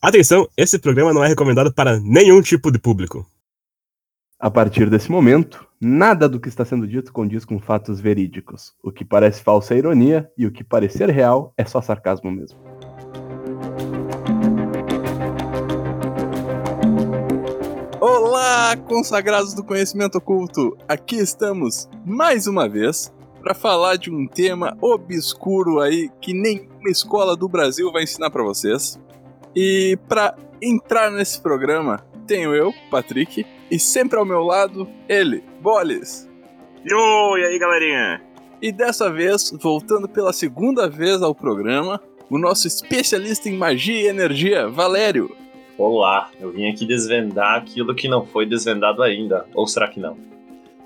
Atenção, esse programa não é recomendado para nenhum tipo de público. A partir desse momento, nada do que está sendo dito condiz com fatos verídicos. O que parece falsa é ironia e o que parecer real é só sarcasmo mesmo. Olá, consagrados do conhecimento oculto! Aqui estamos mais uma vez para falar de um tema obscuro aí que nenhuma escola do Brasil vai ensinar para vocês. E para entrar nesse programa, tenho eu, Patrick, e sempre ao meu lado, ele, Boles. Yo, e aí galerinha? E dessa vez, voltando pela segunda vez ao programa, o nosso especialista em magia e energia, Valério. Olá, eu vim aqui desvendar aquilo que não foi desvendado ainda. Ou será que não?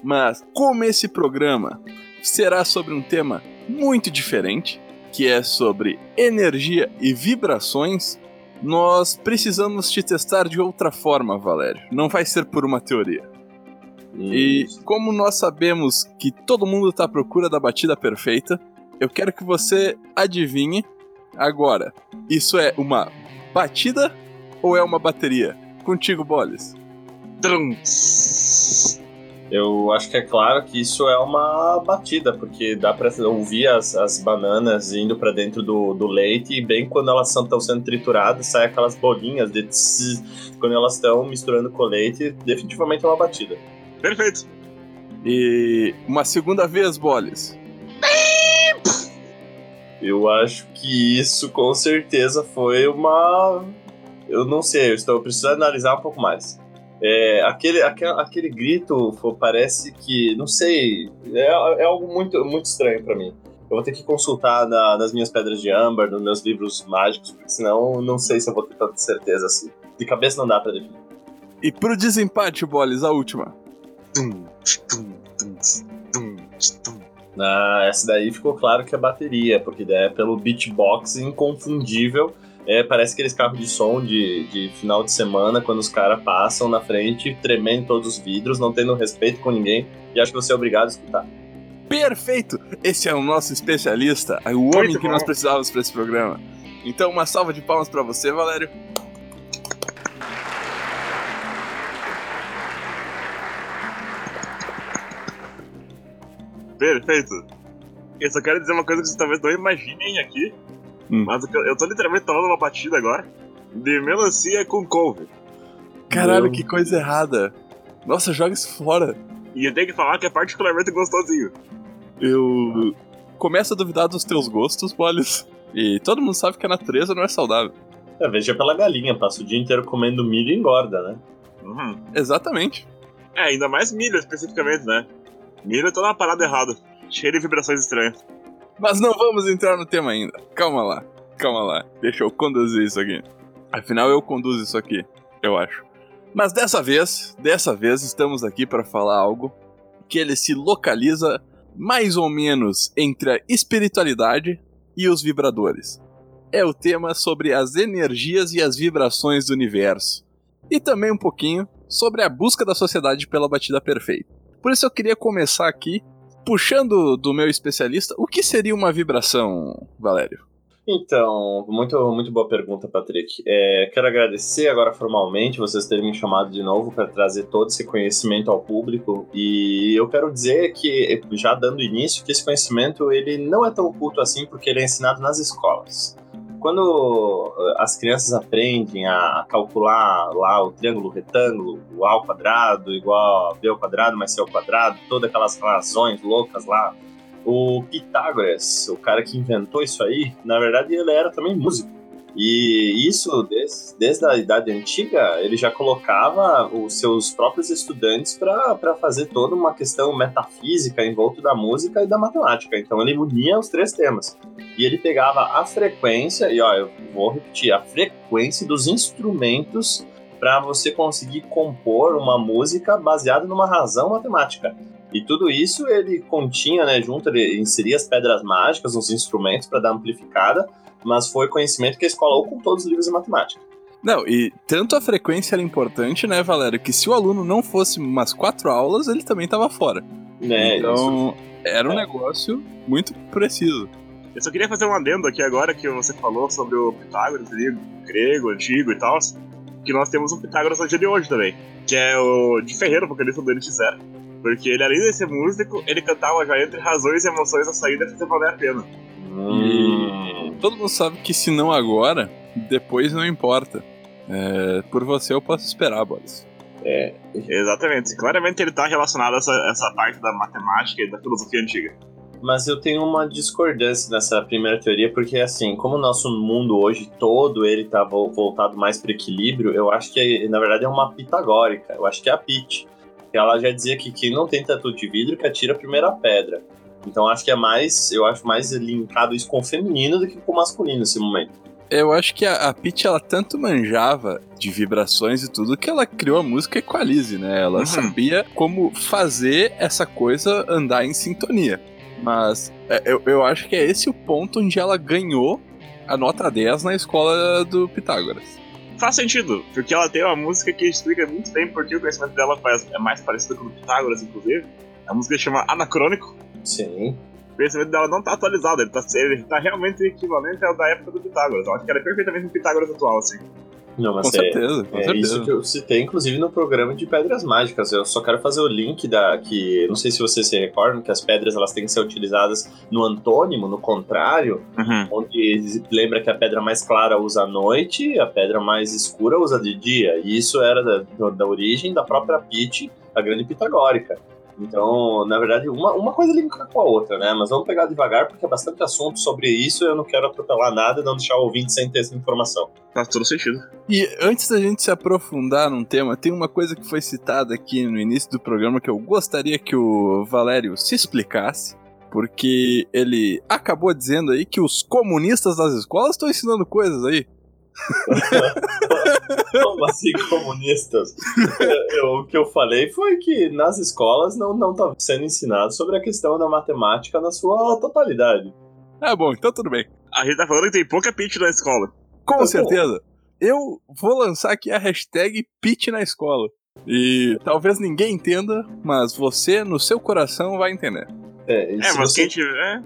Mas, como esse programa será sobre um tema muito diferente, que é sobre energia e vibrações, nós precisamos te testar de outra forma, Valério. Não vai ser por uma teoria. E como nós sabemos que todo mundo está à procura da batida perfeita, eu quero que você adivinhe agora. Isso é uma batida ou é uma bateria? Contigo, Boles. Eu acho que é claro que isso é uma batida, porque dá pra ouvir as, as bananas indo para dentro do, do leite e bem quando elas estão sendo trituradas, sai aquelas bolinhas de tss, quando elas estão misturando com o leite, definitivamente é uma batida. Perfeito. E uma segunda vez, Boles. Eu acho que isso com certeza foi uma. Eu não sei, eu estou precisando analisar um pouco mais. É, aquele, aquele, aquele grito parece que, não sei, é, é algo muito, muito estranho para mim. Eu vou ter que consultar na, nas minhas pedras de âmbar, nos meus livros mágicos, porque senão não sei se eu vou ter tanta certeza assim. De cabeça não dá pra definir. E pro desempate, Boles, a última. Ah, essa daí ficou claro que é bateria, porque é pelo beatbox inconfundível é, parece aqueles carros de som de, de final de semana, quando os caras passam na frente, tremendo todos os vidros, não tendo respeito com ninguém, e acho que você é obrigado a escutar. Perfeito! Esse é o nosso especialista, o Muito homem que bom. nós precisávamos para esse programa. Então, uma salva de palmas para você, Valério. Perfeito. Eu só quero dizer uma coisa que vocês talvez não imaginem aqui, Hum. Mas eu tô literalmente tomando uma batida agora de melancia com couve. Caralho, Meu. que coisa errada. Nossa, joga isso fora. E eu tenho que falar que é particularmente gostosinho. Eu começo a duvidar dos teus gostos, Polis. E todo mundo sabe que a natureza não é saudável. É, veja pela galinha, passa o dia inteiro comendo milho e engorda, né? Uhum. Exatamente. É, ainda mais milho especificamente, né? Milho tá na parada errada. Cheio de vibrações estranhas. Mas não vamos entrar no tema ainda. Calma lá, calma lá. Deixa eu conduzir isso aqui. Afinal, eu conduzo isso aqui, eu acho. Mas dessa vez, dessa vez estamos aqui para falar algo que ele se localiza mais ou menos entre a espiritualidade e os vibradores. É o tema sobre as energias e as vibrações do universo. E também um pouquinho sobre a busca da sociedade pela batida perfeita. Por isso eu queria começar aqui puxando do meu especialista, o que seria uma vibração, Valério? Então, muito, muito boa pergunta, Patrick. É, quero agradecer agora formalmente vocês terem me chamado de novo para trazer todo esse conhecimento ao público. E eu quero dizer que, já dando início, que esse conhecimento ele não é tão oculto assim porque ele é ensinado nas escolas quando eh, as crianças aprendem a calcular lá o triângulo retângulo, o A ao quadrado igual a B ao quadrado mais C ao quadrado, todas aquelas razões loucas lá, o Pitágoras, o cara que inventou isso aí, na verdade ele era também músico. E isso, desde, desde a Idade Antiga, ele já colocava os seus próprios estudantes para fazer toda uma questão metafísica em volta da música e da matemática. Então ele unia os três temas. E ele pegava a frequência, e ó, eu vou repetir, a frequência dos instrumentos para você conseguir compor uma música baseada numa razão matemática. E tudo isso ele continha, né, junto, ele inseria as pedras mágicas, os instrumentos para dar amplificada, mas foi conhecimento que a escola ocultou dos livros de matemática. Não, e tanto a frequência era importante, né, Valério, que se o aluno não fosse umas quatro aulas, ele também estava fora. É, então, isso. era um é. negócio muito preciso. Eu só queria fazer um adendo aqui agora que você falou sobre o Pitágoras ali, grego, antigo e tal. Que nós temos um Pitágoras no dia de hoje também. Que é o de Ferreira, vocalista do NX Zero. Porque ele, além de ser músico, ele cantava já entre razões e emoções a saída fazer valer a pena. Hum. Todo mundo sabe que se não agora, depois não importa. É, por você eu posso esperar, Boris. É, Exatamente. Claramente ele tá relacionado a essa, essa parte da matemática e da filosofia antiga. Mas eu tenho uma discordância nessa primeira teoria, porque assim, como o nosso mundo hoje todo ele tá vo- voltado mais para equilíbrio, eu acho que na verdade é uma pitagórica. Eu acho que é a Pit. Ela já dizia que quem não tem tatu de vidro que atira a primeira pedra. Então acho que é mais, eu acho mais linkado isso com o feminino do que com o masculino nesse momento. Eu acho que a, a Peach, ela tanto manjava de vibrações e tudo que ela criou a música Equalize, né? Ela Uhum. sabia como fazer essa coisa andar em sintonia. Mas é, eu, eu acho que é esse o ponto onde ela ganhou a nota 10 na escola do Pitágoras. Faz sentido, porque ela tem uma música que explica muito bem porque o conhecimento dela faz- é mais parecido com o do Pitágoras, inclusive. A música chama Anacrônico. Sim. O conhecimento dela não tá atualizado, ele tá, ele tá realmente equivalente ao da época do Pitágoras. Eu acho que ela é perfeitamente um Pitágoras atual, assim. Não, mas Com é, certeza, com é certeza. isso que eu citei, inclusive, no programa de Pedras Mágicas. Eu só quero fazer o link da. que Não sei se vocês se recordam que as pedras elas têm que ser utilizadas no antônimo, no contrário, Uhum. onde lembra que a pedra mais clara usa à noite e a pedra mais escura usa de dia. E isso era da, da origem da própria Pit, a grande pitagórica. Então, na verdade, uma, uma coisa linka com a outra, né? Mas vamos pegar devagar, porque é bastante assunto sobre isso e eu não quero atropelar nada e não deixar o ouvinte sem ter essa informação. Faz todo sentido. E antes da gente se aprofundar num tema, tem uma coisa que foi citada aqui no início do programa que eu gostaria que o Valério se explicasse. Porque ele acabou dizendo aí que os comunistas das escolas estão ensinando coisas aí. Como assim, comunistas? Eu- o que eu falei foi que nas escolas não não tá sendo ensinado sobre a questão da matemática na sua totalidade. Ah, bom, então tudo bem. A gente tá falando que tem pouca pitch na escola. Com certeza. Eu vou lançar aqui a hashtag Pitch na escola. E talvez ninguém entenda, mas você, no seu coração, vai entender. É, É, mas você- quem tiver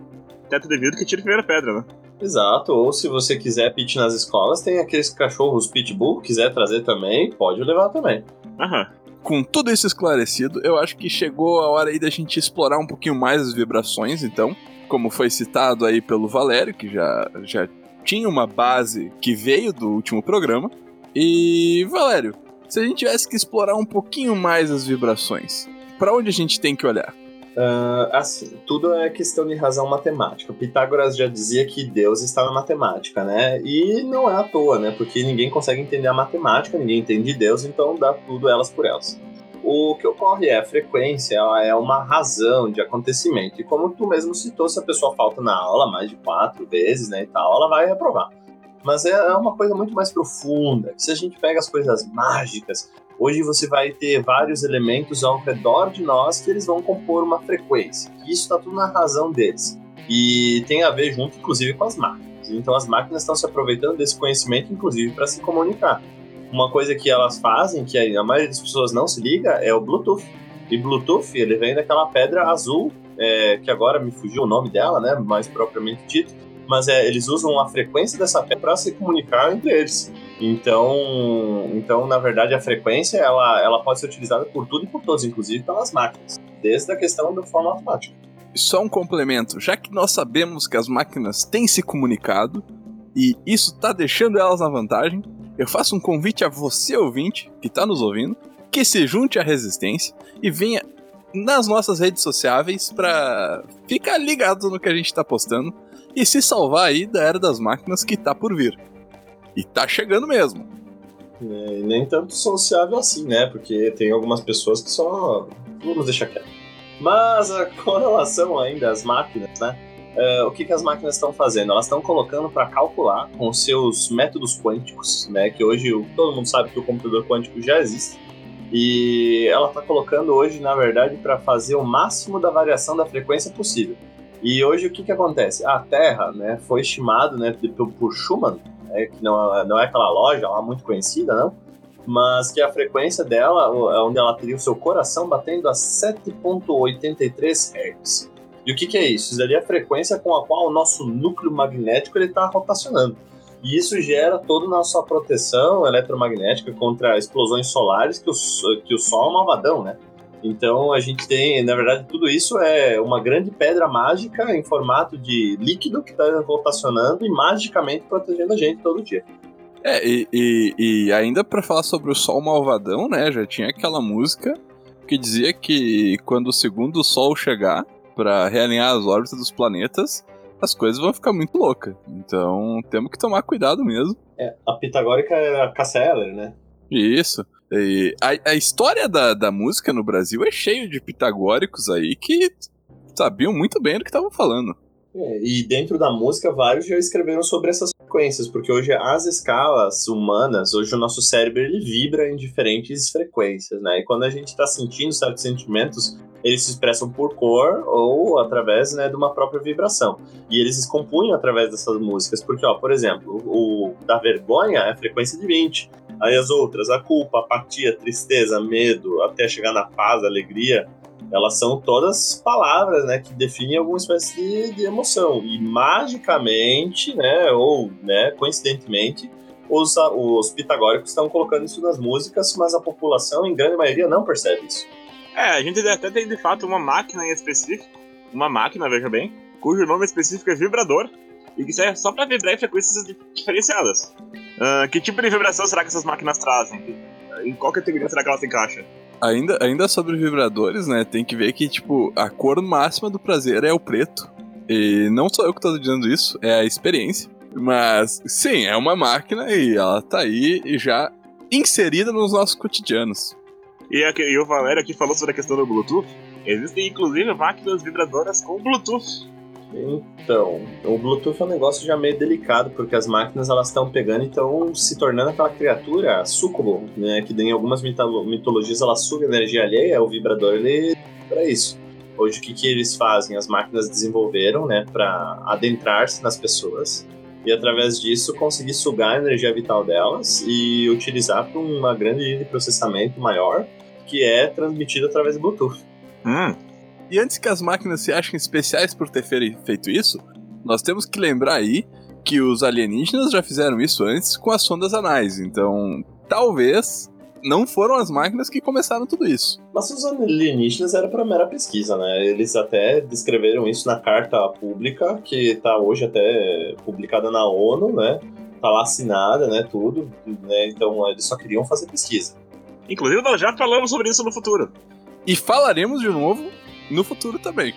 teto de vidro que tira a primeira pedra, né? Exato, ou se você quiser pit nas escolas, tem aqueles cachorros pitbull, quiser trazer também, pode levar também. Aham. Com tudo isso esclarecido, eu acho que chegou a hora aí da gente explorar um pouquinho mais as vibrações, então. Como foi citado aí pelo Valério, que já, já tinha uma base que veio do último programa. E, Valério, se a gente tivesse que explorar um pouquinho mais as vibrações, pra onde a gente tem que olhar? Ah, assim, tudo é questão de razão matemática. Pitágoras já dizia que Deus está na matemática, né? E não é à toa, né? Porque ninguém consegue entender a matemática, ninguém entende Deus, então dá tudo elas por elas. O que ocorre é a frequência, é uma razão de acontecimento. E como tu mesmo citou, se a pessoa falta na aula mais de quatro vezes, né, e tal, ela vai reprovar. Mas é uma coisa muito mais profunda. Se a gente pega as coisas mágicas, hoje você vai ter vários elementos ao redor de nós que eles vão compor uma frequência. Isso está tudo na razão deles. E tem a ver junto, inclusive, com as máquinas. Então as máquinas estão se aproveitando desse conhecimento, inclusive, para se comunicar. Uma coisa que elas fazem, que a maioria das pessoas não se liga, é o Bluetooth. E Bluetooth, ele vem daquela pedra azul, é, que agora me fugiu o nome dela, né, mais propriamente dito, mas é, eles usam a frequência dessa pedra para se comunicar entre eles. Então, então, na verdade, a frequência ela, ela pode ser utilizada por tudo e por todos, inclusive pelas máquinas, desde a questão da forma automática. Só um complemento, já que nós sabemos que as máquinas têm se comunicado e isso tá deixando elas na vantagem, eu faço um convite a você ouvinte que tá nos ouvindo, que se junte à resistência e venha nas nossas redes sociáveis para ficar ligado no que a gente tá postando e se salvar aí da era das máquinas que tá por vir. E tá chegando mesmo. É, e nem tanto sociável assim, né? Porque tem algumas pessoas que só. Vamos deixar quieto. Mas ah, com relação ainda às máquinas, né? é, o que, que as máquinas estão fazendo? Elas estão colocando para calcular com seus métodos quânticos, né? Que hoje todo mundo sabe que o computador quântico já existe. E ela está colocando hoje, na verdade, para fazer o máximo da variação da frequência possível. E hoje o que, que acontece? A Terra né, foi estimado né, por Schumann, né, que não, é- não é aquela loja lá muito conhecida, não, mas que a frequência dela, é onde ela teria o seu coração batendo a 7.83 Hz. E o que, que é isso? Isso ali é a frequência com a qual o nosso núcleo magnético está rotacionando. E isso gera toda a nossa proteção eletromagnética contra explosões solares, que o, que o Sol é um malvadão, né? Então a gente tem, na verdade, tudo isso é uma grande pedra mágica em formato de líquido que está rotacionando e magicamente protegendo a gente todo dia. É, e, e, e ainda para falar sobre o Sol Malvadão, né? Já tinha aquela música que dizia que quando o segundo Sol chegar para realinhar as órbitas dos planetas, as coisas vão ficar muito loucas. Então temos que tomar cuidado mesmo. É, a pitagórica é a Casseller, né? Isso. E a, a história da, da música no Brasil é cheio de pitagóricos aí que sabiam muito bem do que estavam falando. É, e dentro da música, vários já escreveram sobre essas frequências, porque hoje as escalas humanas, hoje o nosso cérebro ele vibra em diferentes frequências, né? E quando a gente está sentindo certos sentimentos, eles se expressam por cor ou através né, de uma própria vibração. E eles se compunham através dessas músicas, porque, ó, por exemplo, o da vergonha é frequência de 20. Aí as outras, a culpa, a apatia, a tristeza, medo, até chegar na paz, alegria, elas são todas palavras, né, que definem alguma espécie de, de emoção. E magicamente, né, ou, né, coincidentemente, os, os pitagóricos estão colocando isso nas músicas, mas a população, em grande maioria, não percebe isso. É, a gente até tem de fato uma máquina em específico, uma máquina, veja bem, cujo nome específico é vibrador, e que serve só para vibrar em frequências diferenciadas. Uh, que tipo de vibração será que essas máquinas trazem? Em qual categoria será que elas se encaixam? Ainda, ainda sobre vibradores, né? Tem que ver que, tipo, a cor máxima do prazer é o preto. E não sou eu que tô dizendo isso, é a experiência. Mas, sim, é uma máquina e ela tá aí já inserida nos nossos cotidianos. E, aqui, e o Valério aqui falou sobre a questão do Bluetooth. Existem, inclusive, máquinas vibradoras com Bluetooth. Então, o Bluetooth é um negócio já meio delicado, porque as máquinas elas estão pegando e estão se tornando aquela criatura sucubo, né? Que em algumas mitologias ela suga energia alheia, o vibrador ele para isso. Hoje o que, que eles fazem? As máquinas desenvolveram, né, para adentrar-se nas pessoas e através disso conseguir sugar a energia vital delas e utilizar para uma grande linha de processamento maior que é transmitida através do Bluetooth. Hum, e antes que as máquinas se achem especiais por ter feito isso, nós temos que lembrar aí que os alienígenas já fizeram isso antes com as sondas anais. Então, talvez não foram as máquinas que começaram tudo isso. Mas os alienígenas era para mera pesquisa, né? Eles até descreveram isso na carta pública, que está hoje até publicada na ONU, né? Tá lá assinada, né? Tudo, né? Então eles só queriam fazer pesquisa. Inclusive, nós já falamos sobre isso no futuro. E falaremos de novo no futuro também.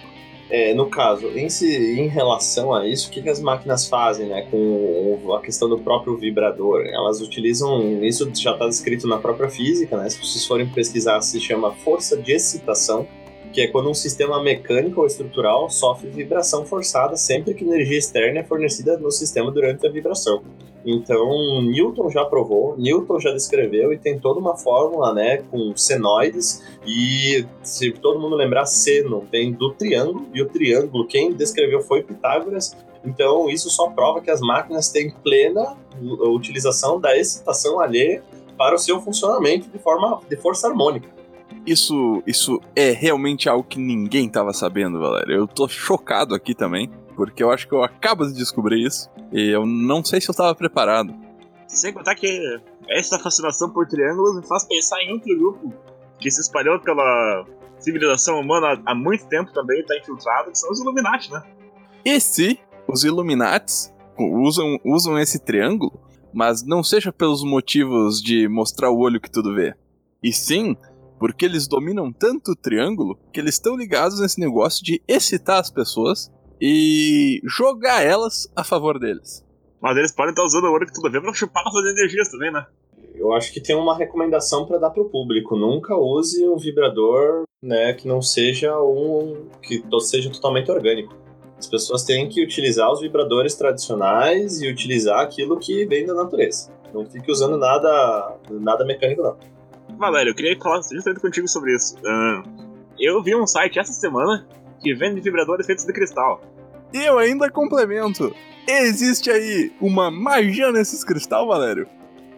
É, no caso, em, em relação a isso, o que, que as máquinas fazem né, com a questão do próprio vibrador? Elas utilizam, isso já está descrito na própria física, né? se vocês forem pesquisar, se chama força de excitação, que é quando um sistema mecânico ou estrutural sofre vibração forçada sempre que energia externa é fornecida no sistema durante a vibração. Então, Newton já provou, Newton já descreveu e tem toda uma fórmula, né, com senoides e se todo mundo lembrar, seno vem do triângulo e o triângulo quem descreveu foi Pitágoras. Então, isso só prova que as máquinas têm plena utilização da excitação alheia para o seu funcionamento de forma de força harmônica. Isso, isso é realmente algo que ninguém estava sabendo, Valério. Eu tô chocado aqui também porque eu acho que eu acabo de descobrir isso e eu não sei se eu estava preparado. Sem contar que essa fascinação por triângulos me faz pensar em outro grupo que se espalhou pela civilização humana há muito tempo também, está infiltrado, que são os Illuminati, né? E se os Illuminati usam, usam esse triângulo, mas não seja pelos motivos de mostrar o olho que tudo vê, e sim porque eles dominam tanto o triângulo que eles estão ligados nesse negócio de excitar as pessoas e jogar elas a favor deles. Mas eles podem estar usando o ouro que tudo vê pra chupar nossas energias também, né? Eu acho que tem uma recomendação para dar pro público. Nunca use um vibrador, né, que não seja um que seja totalmente orgânico. As pessoas têm que utilizar os vibradores tradicionais e utilizar aquilo que vem da natureza. Não fique usando nada, nada mecânico, não. Valério, eu queria falar justamente contigo sobre isso. Uh, eu vi um site essa semana que vende vibradores feitos de cristal. E eu ainda complemento. Existe aí uma magia nesses cristal, Valério?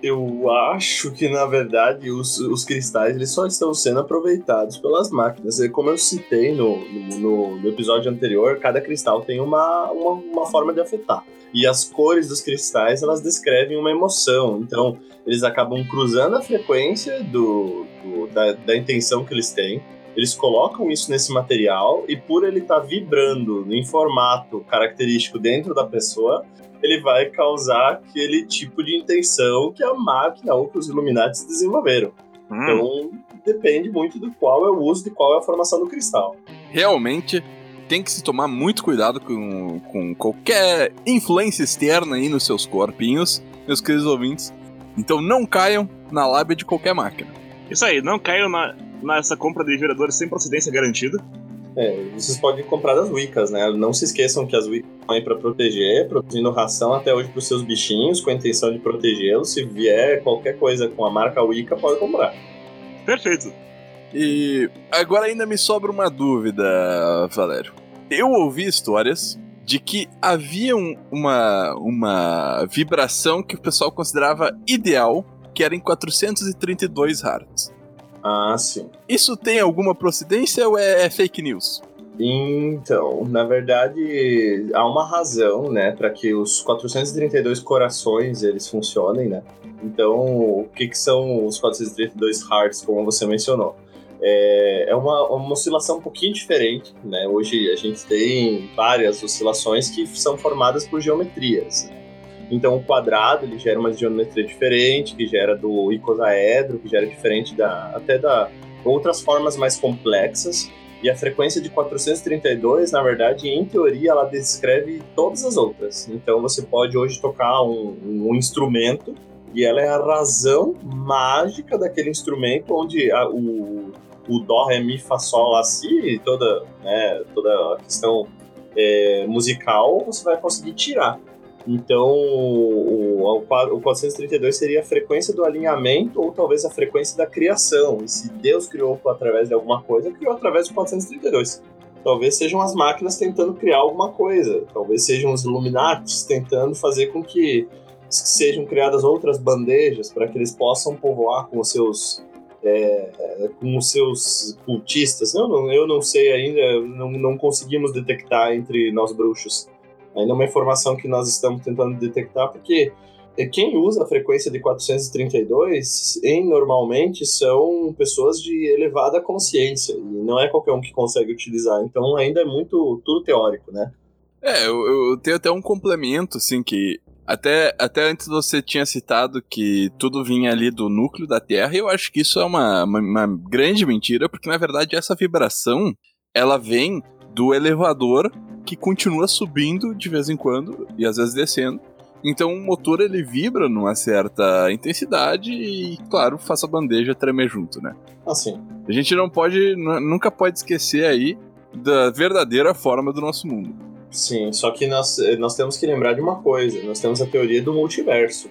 Eu acho que, na verdade, os, os cristais eles só estão sendo aproveitados pelas máquinas. E como eu citei no, no, no episódio anterior, cada cristal tem uma, uma, uma, forma de afetar. E as cores dos cristais, elas descrevem uma emoção. Então, eles acabam cruzando a frequência do, do da, da intenção que eles têm. Eles colocam isso nesse material e por ele estar tá vibrando em formato característico dentro da pessoa, ele vai causar aquele tipo de intenção que a máquina ou que os Illuminati desenvolveram. Hum. Então, depende muito do qual é o uso, de qual é a formação do cristal. Realmente, tem que se tomar muito cuidado com, com qualquer influência externa aí nos seus corpinhos, meus queridos ouvintes. Então não caiam na lábia de qualquer máquina. Isso aí, não caiam na, nessa compra de geradores sem procedência garantida. É, vocês podem comprar das Wiccas, né? Não se esqueçam que as Wiccas estão aí para proteger, produzindo ração até hoje para os seus bichinhos, com a intenção de protegê-los. Se vier qualquer coisa com a marca Wicca, pode comprar. Perfeito. E agora ainda me sobra uma dúvida, Valério. Eu ouvi histórias de que havia um, uma, uma vibração que o pessoal considerava ideal, que era em 432 Hz. Ah, sim. Isso tem alguma procedência ou é, é fake news? Então, na verdade, há uma razão, né, para que os 432 corações eles funcionem, né? Então, o que, que são os 432 hearts, como você mencionou? É, é uma, uma oscilação um pouquinho diferente, né? Hoje a gente tem várias oscilações que são formadas por geometrias. Né? Então, o quadrado ele gera uma geometria diferente, que gera do icosaedro, que gera diferente da até da outras formas mais complexas. E a frequência de 432, na verdade, em teoria, ela descreve todas as outras. Então, você pode hoje tocar um, um instrumento e ela é a razão mágica daquele instrumento, onde a, o, o Dó, Ré, Mi, Fá, Sol, Lá, Si, toda, né, toda a questão é, musical, você vai conseguir tirar. Então, o, o 432 seria a frequência do alinhamento ou talvez a frequência da criação. E se Deus criou através de alguma coisa, criou através do 432. Talvez sejam as máquinas tentando criar alguma coisa. Talvez sejam os Illuminatis tentando fazer com que sejam criadas outras bandejas para que eles possam povoar com os seus é, com os seus cultistas. Eu não, eu não sei ainda, não, não conseguimos detectar entre nós bruxos Ainda é uma informação que nós estamos tentando detectar, porque quem usa a frequência de 432 em normalmente são pessoas de elevada consciência e não é qualquer um que consegue utilizar. Então ainda é muito tudo teórico, né? É, eu, eu tenho até um complemento assim que até, até antes você tinha citado que tudo vinha ali do núcleo da Terra, e eu acho que isso é uma, uma, uma grande mentira, porque na verdade essa vibração ela vem do elevador que continua subindo de vez em quando e às vezes descendo. Então o motor ele vibra numa certa intensidade e, claro, faz a bandeja tremer junto, né? Assim. A gente não pode, nunca pode esquecer aí da verdadeira forma do nosso mundo. Sim, só que nós, nós temos que lembrar de uma coisa: nós temos a teoria do multiverso.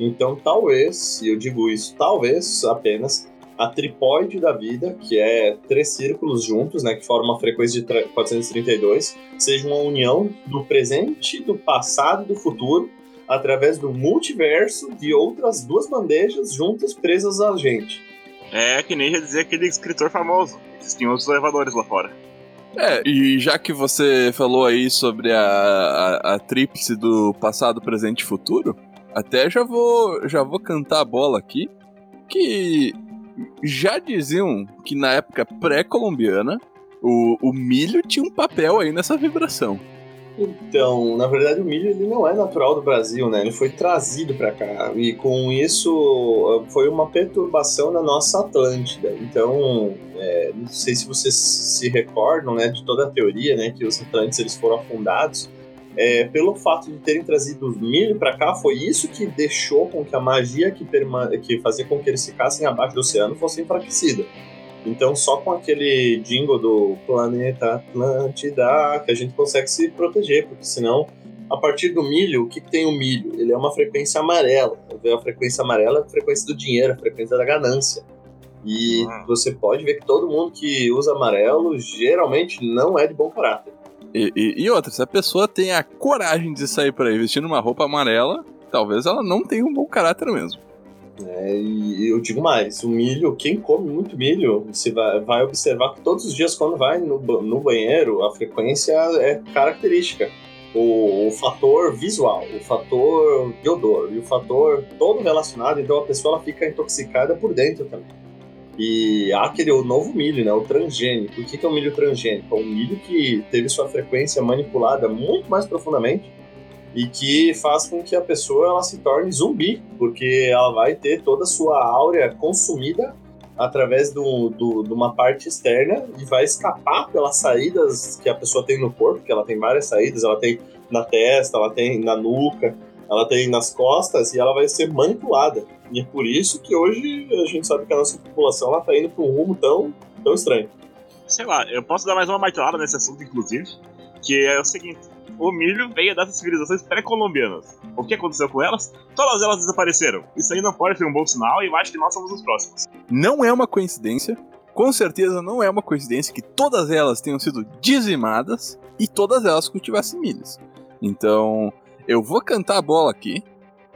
Então, talvez, e eu digo isso, talvez apenas a tripóide da vida, que é três círculos juntos, né, que formam uma frequência de 432, seja uma união do presente, do passado e do futuro, através do multiverso de outras duas bandejas juntas presas a gente. É que nem já dizia aquele escritor famoso. Existem outros elevadores lá fora. É, e já que você falou aí sobre a, a, a tríplice do passado, presente e futuro, até já vou, já vou cantar a bola aqui, que já diziam que na época pré-colombiana o, o milho tinha um papel aí nessa vibração. Então, na verdade, o milho ele não é natural do Brasil, né? Ele foi trazido para cá e com isso foi uma perturbação na nossa Atlântida. Então, é, não sei se vocês se recordam, né, de toda a teoria, né, que os Atlantes eles foram afundados é, pelo fato de terem trazido os milho para cá, foi isso que deixou com que a magia que, que fazia com que eles ficassem abaixo do oceano fosse enfraquecida. Então, só com aquele jingle do planeta Atlântida que a gente consegue se proteger, porque senão, a partir do milho, o que, que tem o milho? Ele é uma frequência amarela. A frequência amarela é a frequência do dinheiro, a frequência da ganância. E ah. você pode ver que todo mundo que usa amarelo geralmente não é de bom caráter. E, e, e, outra, se a pessoa tem a coragem de sair por aí vestindo uma roupa amarela, talvez ela não tenha um bom caráter mesmo. É, e eu digo mais, o milho, quem come muito milho, você vai, vai observar que todos os dias quando vai no, no banheiro, a frequência é característica. O, o fator visual, o fator de odor e o fator todo relacionado, então a pessoa ela fica intoxicada por dentro também. E há aquele o novo milho, né, o transgênico. O que é o milho transgênico? É um milho que teve sua frequência manipulada muito mais profundamente e que faz com que a pessoa ela se torne zumbi, porque ela vai ter toda a sua áurea consumida através do, do- de uma parte externa e vai escapar pelas saídas que a pessoa tem no corpo, que ela tem várias saídas, ela tem na testa, ela tem na nuca, ela tem nas costas e ela vai ser manipulada. E é por isso que hoje a gente sabe que a nossa população ela tá indo para um rumo tão, tão estranho. Sei lá, eu posso dar mais uma martelada nesse assunto, inclusive, que é o seguinte: o milho veio dessas civilizações pré-colombianas. O que aconteceu com elas? Todas elas desapareceram. Isso aí não pode ser um bom sinal e eu acho que nós somos os próximos. Não é uma coincidência, com certeza não é uma coincidência que todas elas tenham sido dizimadas e todas elas cultivassem milhos. Então, eu vou cantar a bola aqui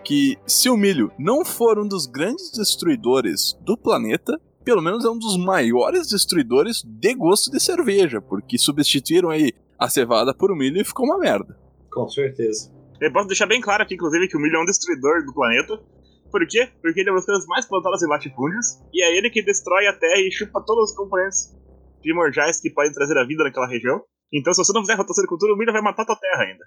que se o milho não for um dos grandes destruidores do planeta, pelo menos é um dos maiores destruidores de gosto de cerveja, porque substituíram aí a cevada por o milho e ficou uma merda. Com certeza. Eu posso deixar bem claro aqui, inclusive, que o milho é um destruidor do planeta. Por quê? Porque ele é uma das coisas mais plantadas em latifúndios, e é ele que destrói a terra e chupa todos os componentes primordiais que podem trazer a vida naquela região. Então, se você não fizer rotação de cultura, o milho vai matar a tua terra ainda.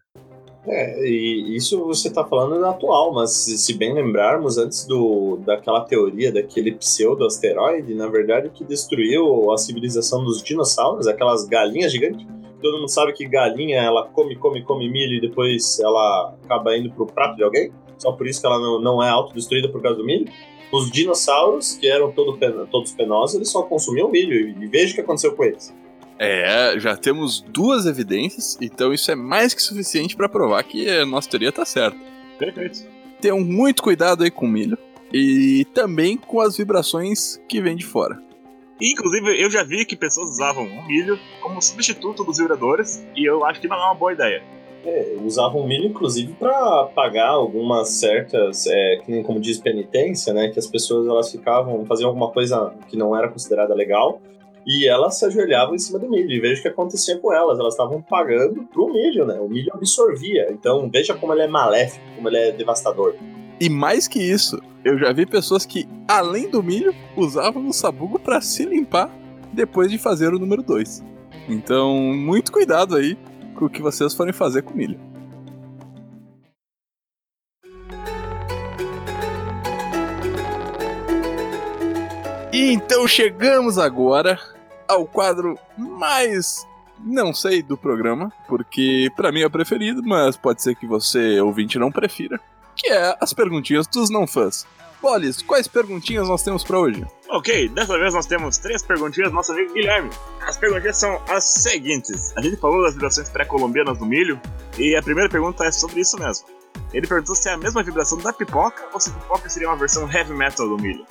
É, e isso você está falando da atual, mas se, bem lembrarmos, antes do, daquela teoria daquele pseudo-asteroide, na verdade, que destruiu a civilização dos dinossauros, aquelas galinhas gigantes. Todo mundo sabe que galinha, ela come, come, come milho e depois ela acaba indo pro prato de alguém. Só por isso que ela não, não é autodestruída por causa do milho. Os dinossauros, que eram todo, todos penosos, eles só consumiam milho. E veja o que aconteceu com eles. É, já temos duas evidências, então isso é mais que suficiente para provar que a nossa teoria tá certa. Perfeito. Tenham muito cuidado aí com o milho e também com as vibrações que vêm de fora. Inclusive, eu já vi que pessoas usavam o milho como substituto dos vibradores, e eu acho que não é uma boa ideia. É, usavam milho, inclusive, para pagar algumas certas, é, que nem como diz penitência, né? Que as pessoas elas ficavam, faziam alguma coisa que não era considerada legal, e elas se ajoelhavam em cima do milho. E veja o que acontecia com elas, elas estavam pagando pro milho, né? O milho absorvia. Então veja como ele é maléfico, como ele é devastador. E mais que isso, eu já vi pessoas que, além do milho, usavam o sabugo para se limpar depois de fazer o número 2. Então, muito cuidado aí com o que vocês forem fazer com milho. E então chegamos agora ao quadro mais não sei do programa, porque pra mim é o preferido, mas pode ser que você ouvinte não prefira, que é as perguntinhas dos não fãs. Bolis, quais perguntinhas nós temos pra hoje? Ok, dessa vez nós temos três perguntinhas do nosso amigo Guilherme. As perguntinhas são as seguintes. A gente falou das vibrações pré-colombianas do milho, e a primeira pergunta é sobre isso mesmo. Ele perguntou se é a mesma vibração da pipoca ou se a pipoca seria uma versão heavy metal do milho.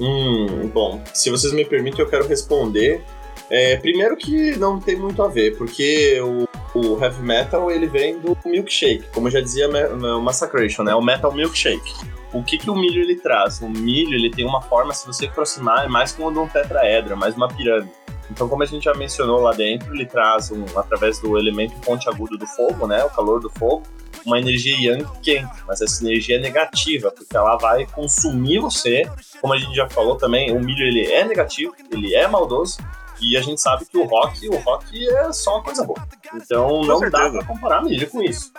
Hum, bom, se vocês me permitem, eu quero responder. É, primeiro que não tem muito a ver, porque o, o heavy metal ele vem do milkshake, como já dizia o Massacration, né? O metal milkshake. O que, que o milho ele traz? O milho ele tem uma forma, se você aproximar, é mais como de um tetraedro, é mais uma pirâmide. Então, como a gente já mencionou lá dentro, ele traz, um, através do elemento pontiagudo do fogo, né, o calor do fogo, uma energia yang quente, mas essa energia é negativa, porque ela vai consumir você. Como a gente já falou também, o milho ele é negativo, ele é maldoso, e a gente sabe que o rock, o rock é só uma coisa boa. Então não dá pra comparar milho com isso.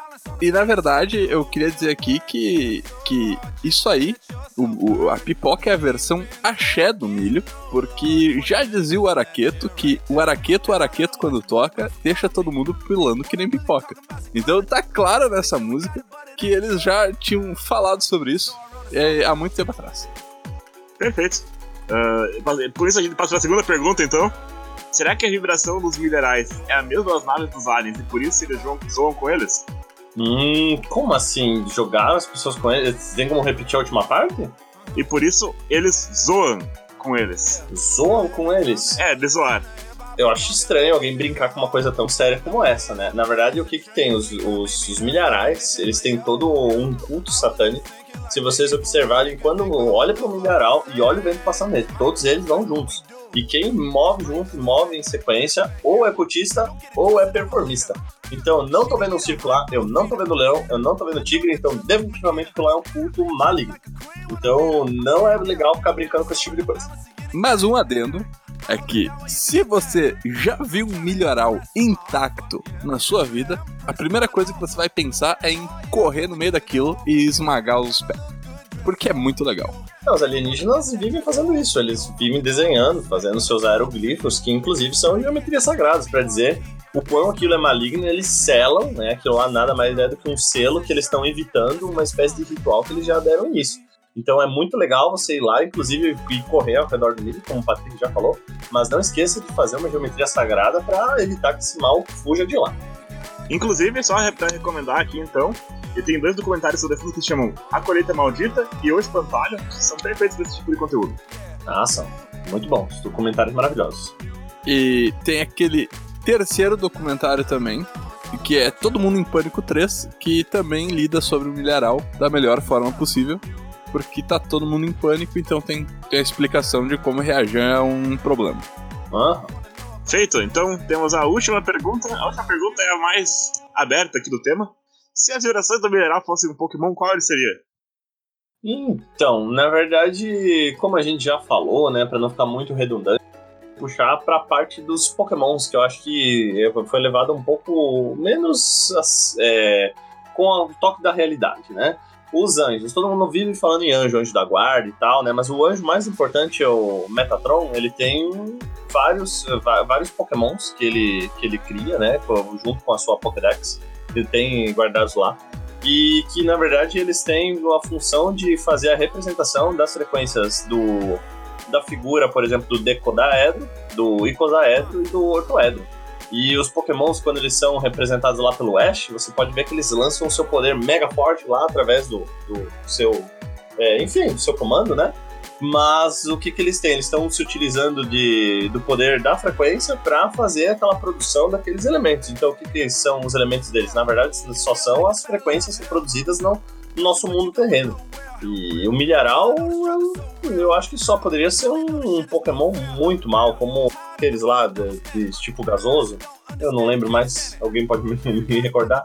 E na verdade, eu queria dizer aqui que, que isso aí, o- o- a pipoca é a versão axé do milho, porque já dizia o Araqueto que o Araqueto, o Araqueto, quando toca, deixa todo mundo pulando que nem pipoca. Então tá claro nessa música que eles já tinham falado sobre isso é, há muito tempo atrás. Perfeito. Ah, por isso a gente passa para a segunda pergunta, então. Será que a vibração dos minerais é a mesma das naves dos aliens e por isso eles zoam, zoam com eles? Hum, como assim? Jogar as pessoas com ele? Tem como repetir a última parte? E por isso eles zoam com eles. Zoam com eles? É, de zoar. Eu acho estranho alguém brincar com uma coisa tão séria como essa, né? Na verdade, o que que tem? Os, os, os milharais, eles têm todo um culto satânico se vocês observarem, quando olha para o milharal e olha o vento passando nele, todos eles vão juntos. E quem move junto, move em sequência, ou é cotista ou é performista. Então, não tô vendo um circo lá, eu não tô vendo leão, eu não tô vendo tigre, então definitivamente lá é um culto maligno. Então, não é legal ficar brincando com esse tipo de coisa. Mas um adendo é que se você já viu um milharal intacto na sua vida, a primeira coisa que você vai pensar é em correr no meio daquilo e esmagar os pés. Porque é muito legal. Não, os alienígenas vivem fazendo isso, eles vivem desenhando, fazendo seus aeroglifos, que inclusive são geometrias sagradas, para dizer o quão aquilo é maligno, eles selam, né? Aquilo lá nada mais é do que um selo que eles estão evitando uma espécie de ritual que eles já deram início. Então é muito legal você ir lá, inclusive, e correr ao redor do nível, como o Patrick já falou, mas não esqueça de fazer uma geometria sagrada para evitar que esse mal fuja de lá. Inclusive, só pra recomendar aqui então, eu tenho dois documentários sobre filmes que se chamam A Colheita Maldita e O Espantalho, que são perfeitos desse tipo de conteúdo. Ah, são. Muito bons. Documentários maravilhosos. E tem aquele terceiro documentário também, que é Todo Mundo em Pânico 3, que também lida sobre o milharal da melhor forma possível, porque tá todo mundo em pânico, então tem, tem a explicação de como reagir a um problema. Ah, Feito, então temos a última pergunta. A última pergunta é a mais aberta aqui do tema. Se as gerações do mineral fossem um Pokémon, qual ele seria? Então, na verdade, como a gente já falou, né, para não ficar muito redundante, puxar para a parte dos Pokémons, que eu acho que foi levado um pouco menos é, com o toque da realidade, né? Os anjos, todo mundo vive falando em anjo, anjo da guarda e tal, né? Mas o anjo mais importante é o Metatron, ele tem vários, vários Pokémons que ele, que ele cria, né? Junto com a sua Pokédex, ele tem guardados lá e que na verdade eles têm a função de fazer a representação das frequências do da figura, por exemplo, do Decodaedro, do Icosaedro e do Ortoedro. E os Pokémons, quando eles são representados lá pelo Ash, você pode ver que eles lançam o seu poder mega forte lá através do, do seu. É, enfim, do seu comando, né? Mas o que, que eles têm? Eles estão se utilizando de, do poder da frequência para fazer aquela produção daqueles elementos. Então, o que, que são os elementos deles? Na verdade, só são as frequências produzidas no, no nosso mundo terreno. E o milharal, eu, eu acho que só poderia ser um, um Pokémon muito mal, como aqueles lá de, de, tipo gasoso. Eu não lembro mais, alguém pode me, me recordar?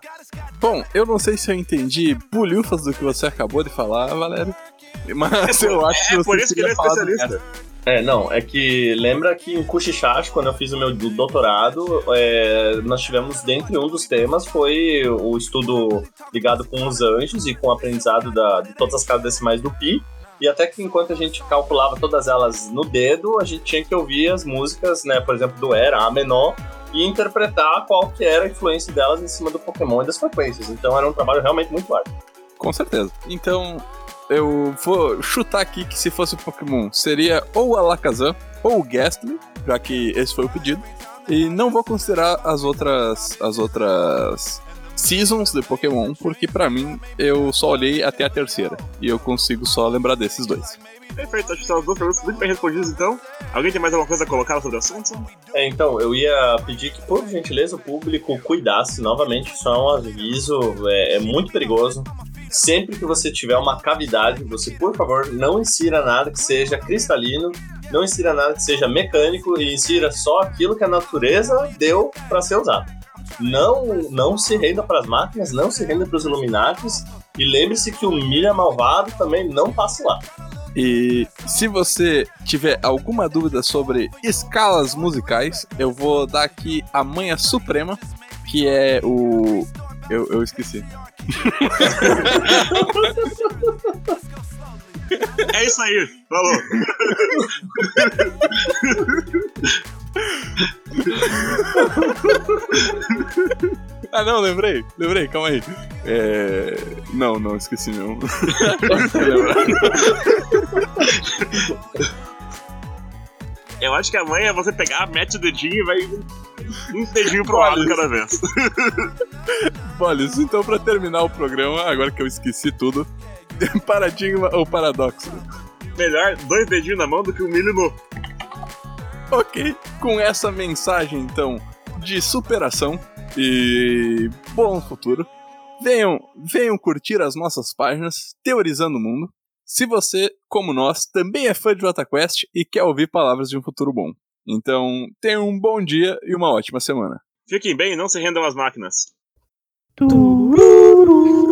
Bom, eu não sei se eu entendi bulhufas do que você acabou de falar, Valério. Mas eu acho que É você por isso que ele é especialista. É, não, é que lembra que em Kushichashi, quando eu fiz o meu doutorado, é, nós tivemos, dentre um dos temas, foi o estudo ligado com os anjos e com o aprendizado da, de todas as casas decimais do Pi. E até que enquanto a gente calculava todas elas no dedo, a gente tinha que ouvir as músicas, né, por exemplo, do Era, A menor, e interpretar qual que era a influência delas em cima do Pokémon e das frequências. Então era um trabalho realmente muito árduo. Com certeza. Então, eu vou chutar aqui que se fosse Pokémon, seria ou o Alakazam ou o Gastly, já que esse foi o pedido. E não vou considerar as outras as outras seasons de Pokémon, porque pra mim eu só olhei até a terceira e eu consigo só lembrar desses dois. Perfeito, acho que são as duas perguntas muito bem respondidas então. Alguém tem mais alguma coisa a colocar sobre o assunto? É, então, eu ia pedir que, por gentileza, o público cuidasse novamente, só é um aviso, é, é muito perigoso. Sempre que você tiver uma cavidade, você, por favor, não insira nada que seja cristalino, não insira nada que seja mecânico e insira só aquilo que a natureza deu para ser usado. Não, não se renda para as máquinas, não se renda para os Illuminatis e lembre-se que o milha malvado também não passa lá. E se você tiver alguma dúvida sobre escalas musicais, eu vou dar aqui a manha suprema, que é o. Eu, eu esqueci. É isso aí, falou. Ah, não, lembrei, lembrei, calma aí. É. Não, não, esqueci mesmo. Eu acho que a mãe é você pegar, mete o dedinho e vai um dedinho pro lado cada vez. Bolis, então pra terminar o programa, agora que eu esqueci tudo, paradigma ou paradoxo? Melhor dois dedinhos na mão do que um milho no. Ok, com essa mensagem então de superação e bom futuro, venham, venham curtir as nossas páginas Teorizando o Mundo. Se você, como nós, também é fã de JQuest e quer ouvir palavras de um futuro bom. Então, tenham um bom dia e uma ótima semana. Fiquem bem e não se rendam às máquinas. Tururu.